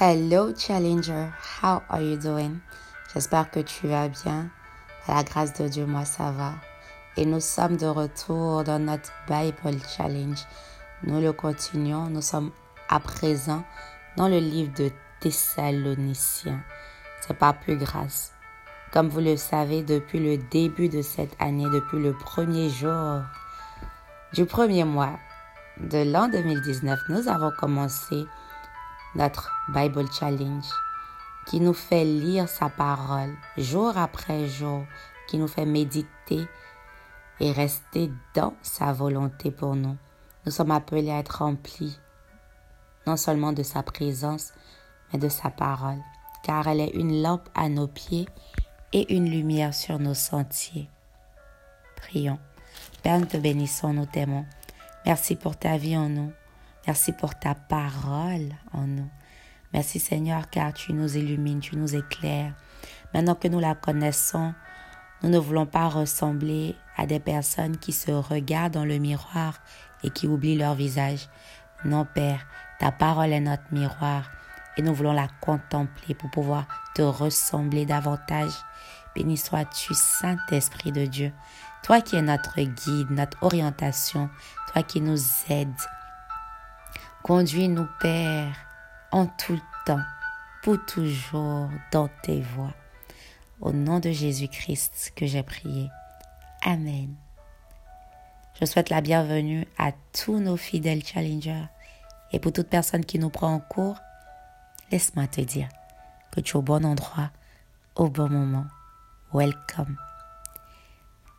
Hello Challenger, how are you doing? J'espère que tu vas bien. À la grâce de Dieu, moi ça va. Et nous sommes de retour dans notre Bible Challenge. Nous le continuons. Nous sommes à présent dans le livre de Thessaloniciens. C'est pas plus grâce. Comme vous le savez, depuis le début de cette année, depuis le premier jour du premier mois de l'an 2019, nous avons commencé notre Bible Challenge qui nous fait lire sa parole jour après jour, qui nous fait méditer et rester dans sa volonté pour nous. Nous sommes appelés à être remplis non seulement de sa présence, mais de sa parole, car elle est une lampe à nos pieds et une lumière sur nos sentiers. Prions. Père, nous te bénissons, nous t'aimons. Merci pour ta vie en nous. Merci pour ta parole en nous. Merci Seigneur car tu nous illumines, tu nous éclaires. Maintenant que nous la connaissons, nous ne voulons pas ressembler à des personnes qui se regardent dans le miroir et qui oublient leur visage. Non Père, ta parole est notre miroir et nous voulons la contempler pour pouvoir te ressembler davantage. Béni sois-tu, Saint-Esprit de Dieu, toi qui es notre guide, notre orientation, toi qui nous aides Conduis-nous, Père, en tout temps, pour toujours, dans tes voies. Au nom de Jésus-Christ que j'ai prié. Amen. Je souhaite la bienvenue à tous nos fidèles challengers et pour toute personne qui nous prend en cours, laisse-moi te dire que tu es au bon endroit, au bon moment. Welcome.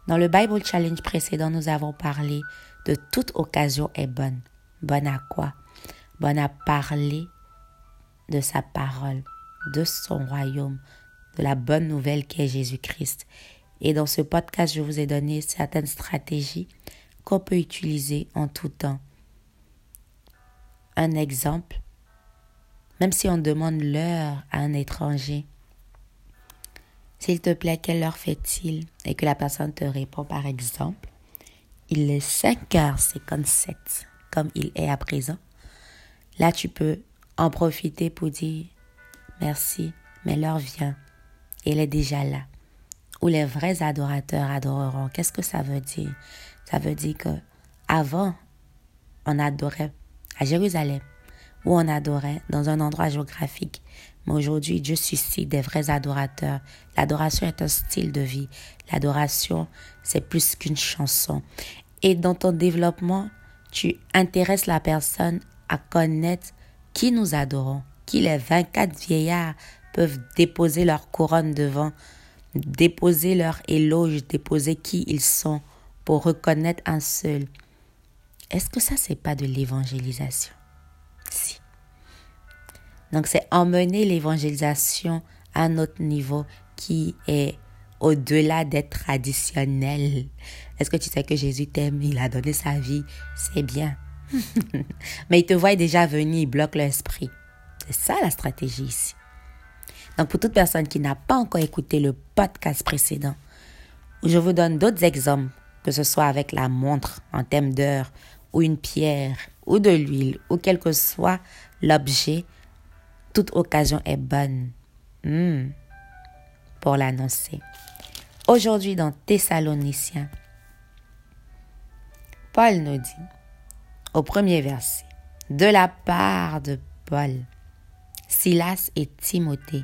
Dans le Bible Challenge précédent, nous avons parlé de toute occasion est bonne. Bonne à quoi? Bonne à parler de sa parole, de son royaume, de la bonne nouvelle qui est Jésus-Christ. Et dans ce podcast, je vous ai donné certaines stratégies qu'on peut utiliser en tout temps. Un exemple, même si on demande l'heure à un étranger, s'il te plaît, quelle heure fait-il Et que la personne te répond par exemple, il est 5h57, comme il est à présent. Là, tu peux en profiter pour dire merci, mais l'heure vient. Elle est déjà là. Où les vrais adorateurs adoreront. Qu'est-ce que ça veut dire? Ça veut dire que avant, on adorait à Jérusalem, où on adorait dans un endroit géographique. Mais aujourd'hui, Dieu suscite des vrais adorateurs. L'adoration est un style de vie. L'adoration, c'est plus qu'une chanson. Et dans ton développement, tu intéresses la personne à connaître qui nous adorons, qui les 24 vieillards peuvent déposer leur couronne devant, déposer leur éloge, déposer qui ils sont pour reconnaître un seul. Est-ce que ça, c'est pas de l'évangélisation? Si. Donc, c'est emmener l'évangélisation à un autre niveau qui est au-delà d'être traditionnel. Est-ce que tu sais que Jésus t'aime, il a donné sa vie, c'est bien. Mais il te voit déjà venir, il bloque l'esprit. C'est ça la stratégie ici. Donc pour toute personne qui n'a pas encore écouté le podcast précédent, où je vous donne d'autres exemples, que ce soit avec la montre en thème d'heure, ou une pierre, ou de l'huile, ou quel que soit l'objet, toute occasion est bonne hmm. pour l'annoncer. Aujourd'hui dans Thessaloniciens, Paul nous dit, au premier verset, de la part de Paul, Silas et Timothée,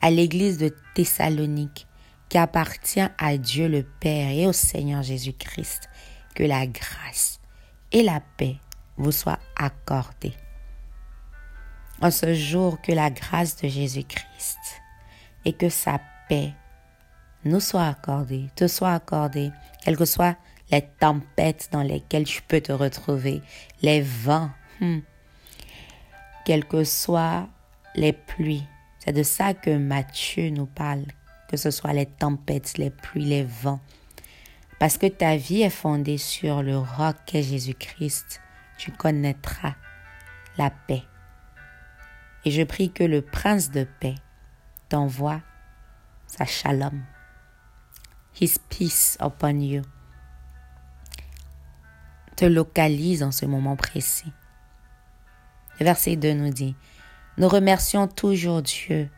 à l'église de Thessalonique, qui appartient à Dieu le Père et au Seigneur Jésus-Christ, que la grâce et la paix vous soient accordées. En ce jour, que la grâce de Jésus-Christ et que sa paix nous soit accordée, te soit accordée, quelle que soit les tempêtes dans lesquelles tu peux te retrouver, les vents, hmm. quelles que soient les pluies. C'est de ça que Matthieu nous parle, que ce soit les tempêtes, les pluies, les vents. Parce que ta vie est fondée sur le roc qu'est Jésus-Christ, tu connaîtras la paix. Et je prie que le prince de paix t'envoie sa shalom, his peace upon you localise en ce moment précis. Le verset 2 nous dit, Nous remercions toujours Dieu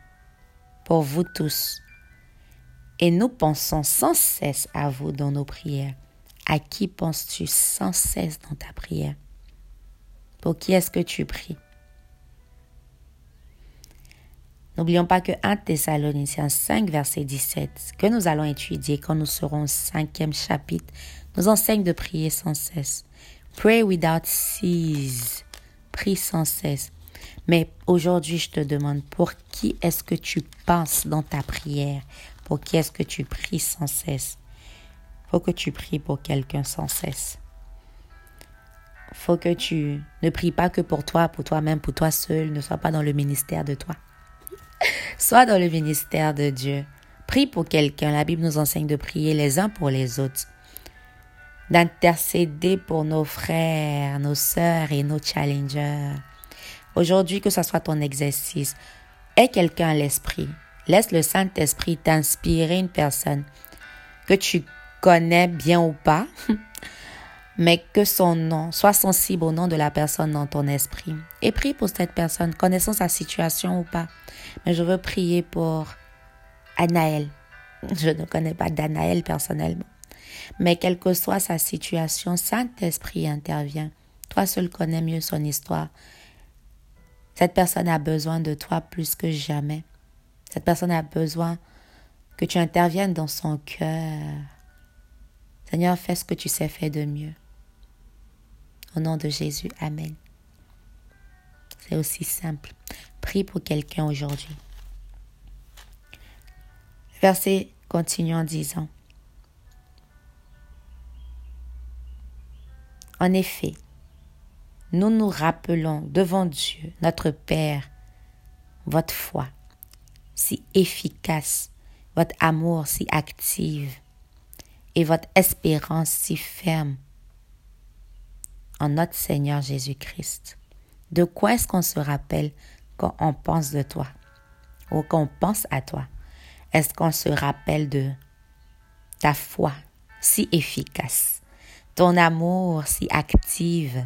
pour vous tous. Et nous pensons sans cesse à vous dans nos prières. À qui penses-tu sans cesse dans ta prière? Pour qui est-ce que tu pries N'oublions pas que 1 Thessaloniciens 5, verset 17, que nous allons étudier quand nous serons au cinquième chapitre, nous enseigne de prier sans cesse. Pray without cease. Prie sans cesse. Mais aujourd'hui, je te demande, pour qui est-ce que tu penses dans ta prière? Pour qui est-ce que tu pries sans cesse? Faut que tu pries pour quelqu'un sans cesse. Faut que tu ne pries pas que pour toi, pour toi-même, pour toi seul, ne sois pas dans le ministère de toi. Sois dans le ministère de Dieu. Prie pour quelqu'un. La Bible nous enseigne de prier les uns pour les autres. D'intercéder pour nos frères, nos sœurs et nos challengers. Aujourd'hui, que ce soit ton exercice, aie quelqu'un à l'esprit. Laisse le Saint-Esprit t'inspirer une personne que tu connais bien ou pas, mais que son nom soit sensible au nom de la personne dans ton esprit. Et prie pour cette personne, connaissant sa situation ou pas. Mais je veux prier pour Anaël. Je ne connais pas d'Anaël personnellement. Mais quelle que soit sa situation, Saint-Esprit intervient. Toi seul connais mieux son histoire. Cette personne a besoin de toi plus que jamais. Cette personne a besoin que tu interviennes dans son cœur. Seigneur, fais ce que tu sais faire de mieux. Au nom de Jésus, Amen. C'est aussi simple. Prie pour quelqu'un aujourd'hui. verset continue en disant, En effet, nous nous rappelons devant Dieu, notre Père, votre foi si efficace, votre amour si active et votre espérance si ferme en notre Seigneur Jésus-Christ. De quoi est-ce qu'on se rappelle quand on pense de toi ou qu'on pense à toi? Est-ce qu'on se rappelle de ta foi si efficace, ton amour si active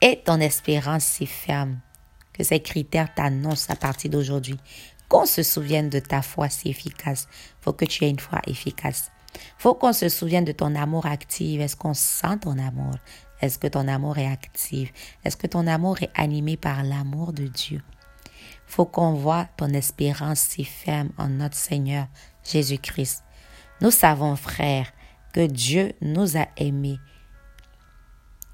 et ton espérance si ferme, que ces critères t'annoncent à partir d'aujourd'hui. Qu'on se souvienne de ta foi si efficace. Faut que tu aies une foi efficace. Faut qu'on se souvienne de ton amour actif. Est-ce qu'on sent ton amour? Est-ce que ton amour est actif? Est-ce que ton amour est animé par l'amour de Dieu? Faut qu'on voit ton espérance si ferme en notre Seigneur Jésus-Christ. Nous savons, frères, que Dieu nous a aimés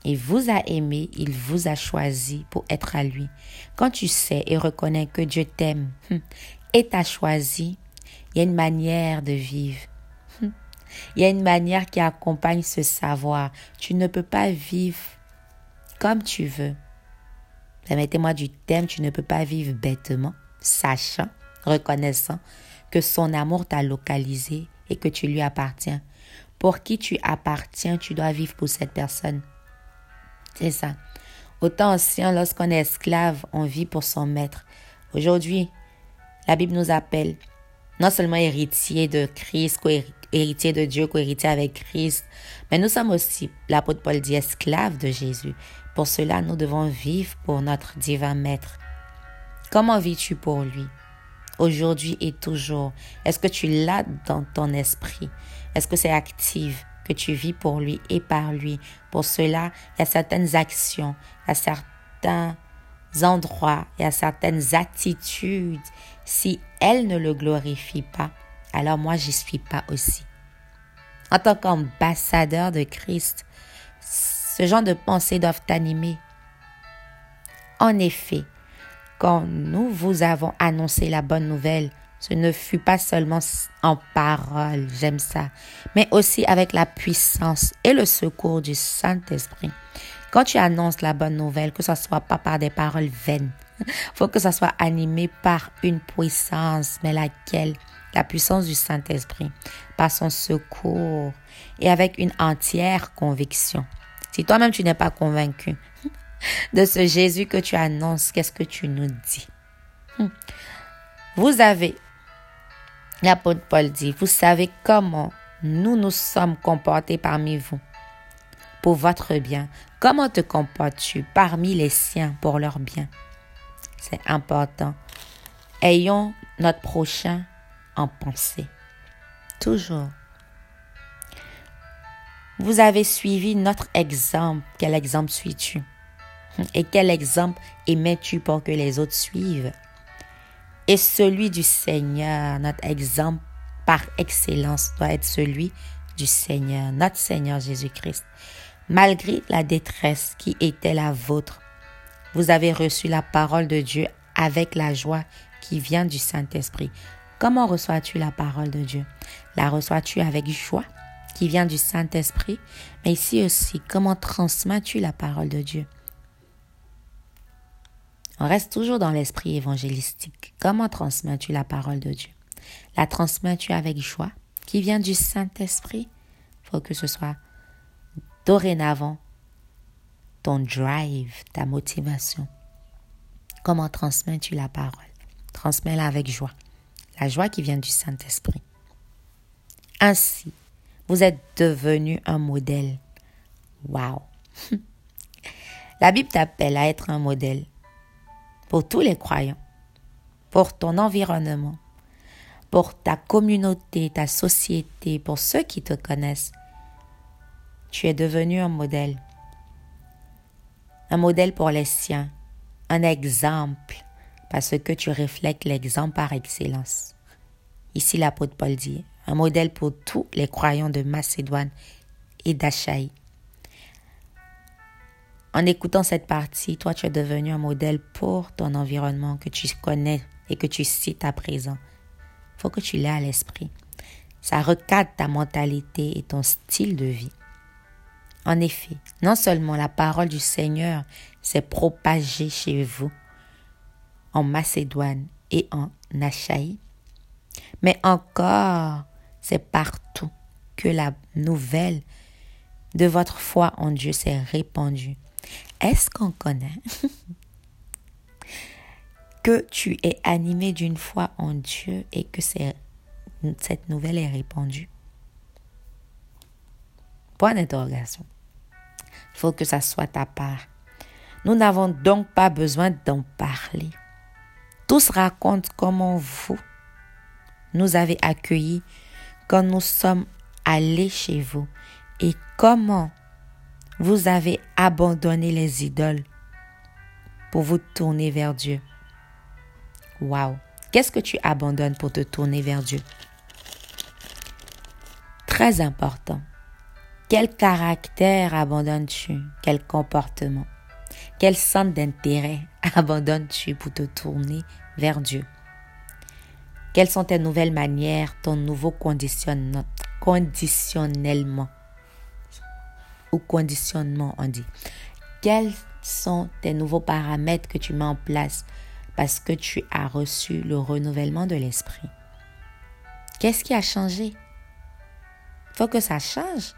il vous a aimé, il vous a choisi pour être à lui. Quand tu sais et reconnais que Dieu t'aime hum, et t'a choisi, il y a une manière de vivre. Hum, il y a une manière qui accompagne ce savoir. Tu ne peux pas vivre comme tu veux. Permettez-moi du thème, tu ne peux pas vivre bêtement, sachant, reconnaissant que son amour t'a localisé et que tu lui appartiens. Pour qui tu appartiens, tu dois vivre pour cette personne. C'est ça. Autant ancien, lorsqu'on est esclave, on vit pour son maître. Aujourd'hui, la Bible nous appelle non seulement héritier de Christ, héritier de Dieu, co-héritier avec Christ, mais nous sommes aussi, l'apôtre Paul dit, esclaves de Jésus. Pour cela, nous devons vivre pour notre divin maître. Comment vis-tu pour lui? Aujourd'hui et toujours. Est-ce que tu l'as dans ton esprit? Est-ce que c'est actif? que tu vis pour lui et par lui? Pour cela, il y a certaines actions, il y a certains endroits, il y a certaines attitudes. Si elles ne le glorifient pas, alors moi, j'y suis pas aussi. En tant qu'ambassadeur de Christ, ce genre de pensées doivent t'animer. En effet, quand nous vous avons annoncé la bonne nouvelle, ce ne fut pas seulement en parole, j'aime ça, mais aussi avec la puissance et le secours du Saint-Esprit. Quand tu annonces la bonne nouvelle, que ce soit pas par des paroles vaines, faut que ça soit animé par une puissance, mais laquelle? La puissance du Saint-Esprit, par son secours et avec une entière conviction. Si toi-même tu n'es pas convaincu de ce Jésus que tu annonces, qu'est-ce que tu nous dis? Hmm. Vous avez L'apôtre Paul dit, vous savez comment nous nous sommes comportés parmi vous pour votre bien. Comment te comportes-tu parmi les siens pour leur bien? C'est important. Ayons notre prochain en pensée. Toujours. Vous avez suivi notre exemple. Quel exemple suis-tu? Et quel exemple émets-tu pour que les autres suivent? Et celui du Seigneur, notre exemple par excellence doit être celui du Seigneur, notre Seigneur Jésus-Christ. Malgré la détresse qui était la vôtre, vous avez reçu la parole de Dieu avec la joie qui vient du Saint-Esprit. Comment reçois-tu la parole de Dieu? La reçois-tu avec joie qui vient du Saint-Esprit? Mais ici aussi, comment transmets-tu la parole de Dieu? On reste toujours dans l'esprit évangélistique. Comment transmets-tu la parole de Dieu? La transmets-tu avec joie qui vient du Saint-Esprit? Faut que ce soit dorénavant ton drive, ta motivation. Comment transmets-tu la parole? Transmets-la avec joie. La joie qui vient du Saint-Esprit. Ainsi, vous êtes devenu un modèle. Wow! La Bible t'appelle à être un modèle pour tous les croyants, pour ton environnement, pour ta communauté, ta société, pour ceux qui te connaissent. Tu es devenu un modèle. Un modèle pour les siens, un exemple, parce que tu reflètes l'exemple par excellence. Ici, l'apôtre Paul dit, un modèle pour tous les croyants de Macédoine et d'Achaïe. En écoutant cette partie, toi, tu es devenu un modèle pour ton environnement que tu connais et que tu cites à présent. Faut que tu l'aies à l'esprit. Ça recadre ta mentalité et ton style de vie. En effet, non seulement la parole du Seigneur s'est propagée chez vous, en Macédoine et en Achaïe, mais encore c'est partout que la nouvelle de votre foi en Dieu s'est répandue. Est-ce qu'on connaît que tu es animé d'une foi en Dieu et que cette nouvelle est répandue? Point d'interrogation. Il faut que ça soit ta part. Nous n'avons donc pas besoin d'en parler. Tous racontent comment vous nous avez accueillis quand nous sommes allés chez vous et comment vous avez abandonné les idoles pour vous tourner vers Dieu. Wow! Qu'est-ce que tu abandonnes pour te tourner vers Dieu? Très important. Quel caractère abandonnes-tu? Quel comportement? Quel centre d'intérêt abandonnes-tu pour te tourner vers Dieu? Quelles sont tes nouvelles manières, ton nouveau conditionnement, conditionnement, on dit. Quels sont tes nouveaux paramètres que tu mets en place parce que tu as reçu le renouvellement de l'esprit? Qu'est-ce qui a changé? Faut que ça change.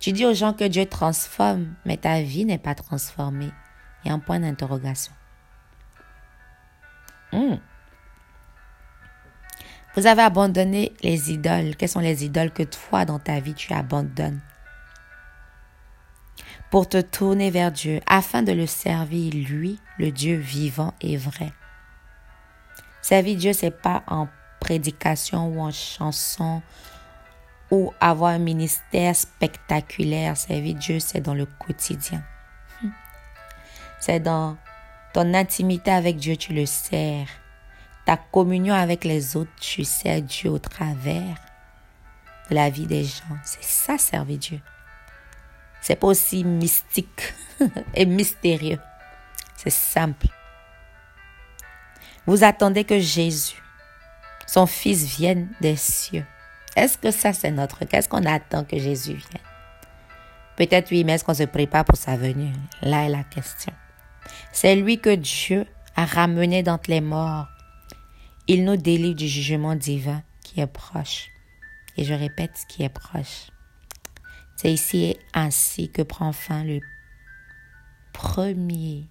Tu dis aux gens que Dieu transforme, mais ta vie n'est pas transformée. Il y a un point d'interrogation. Hmm. Vous avez abandonné les idoles. Quelles sont les idoles que toi, dans ta vie, tu abandonnes? Pour te tourner vers Dieu afin de le servir, lui, le Dieu vivant et vrai. Servir Dieu, c'est pas en prédication ou en chanson ou avoir un ministère spectaculaire. Servir Dieu, c'est dans le quotidien. C'est dans ton intimité avec Dieu, tu le sers ta communion avec les autres, tu sers Dieu au travers de la vie des gens. C'est ça, servir Dieu. C'est pas aussi mystique et mystérieux. C'est simple. Vous attendez que Jésus, son Fils, vienne des cieux. Est-ce que ça, c'est notre cas? Est-ce qu'on attend que Jésus vienne? Peut-être oui, mais est-ce qu'on se prépare pour sa venue? Là est la question. C'est lui que Dieu a ramené d'entre les morts il nous délivre du jugement divin qui est proche. Et je répète, qui est proche. C'est ici ainsi que prend fin le premier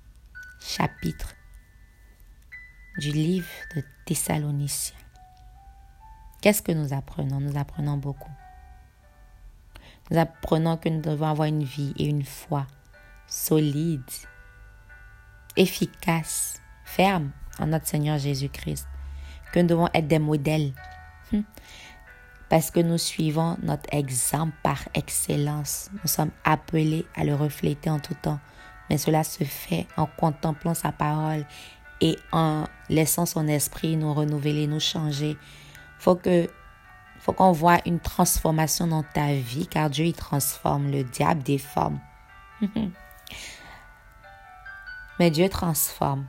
chapitre du livre de Thessaloniciens. Qu'est-ce que nous apprenons? Nous apprenons beaucoup. Nous apprenons que nous devons avoir une vie et une foi solide, efficace, ferme en notre Seigneur Jésus-Christ, que nous devons être des modèles. Parce que nous suivons notre exemple par excellence. Nous sommes appelés à le refléter en tout temps. Mais cela se fait en contemplant sa parole et en laissant son esprit nous renouveler, nous changer. Faut que faut qu'on voit une transformation dans ta vie car Dieu il transforme, le diable déforme. Mais Dieu transforme.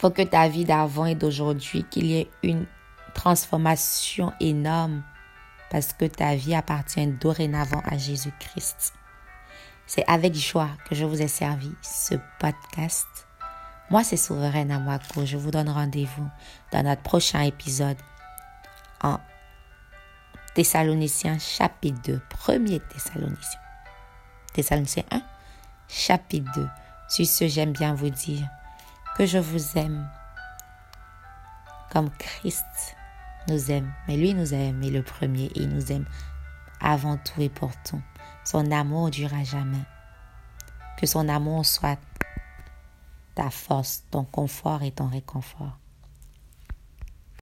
Faut que ta vie d'avant et d'aujourd'hui qu'il y ait une transformation énorme parce que ta vie appartient dorénavant à Jésus-Christ. C'est avec joie que je vous ai servi ce podcast. Moi, c'est Souveraine Amwako. Je vous donne rendez-vous dans notre prochain épisode en Thessaloniciens chapitre 2. Premier Thessaloniciens. Thessaloniciens 1, chapitre 2. Sur ce, j'aime bien vous dire que je vous aime comme Christ nous aime. Mais lui nous a aimé le premier et il nous aime avant tout et pour tout. Son amour durera jamais. Que son amour soit ta force, ton confort et ton réconfort.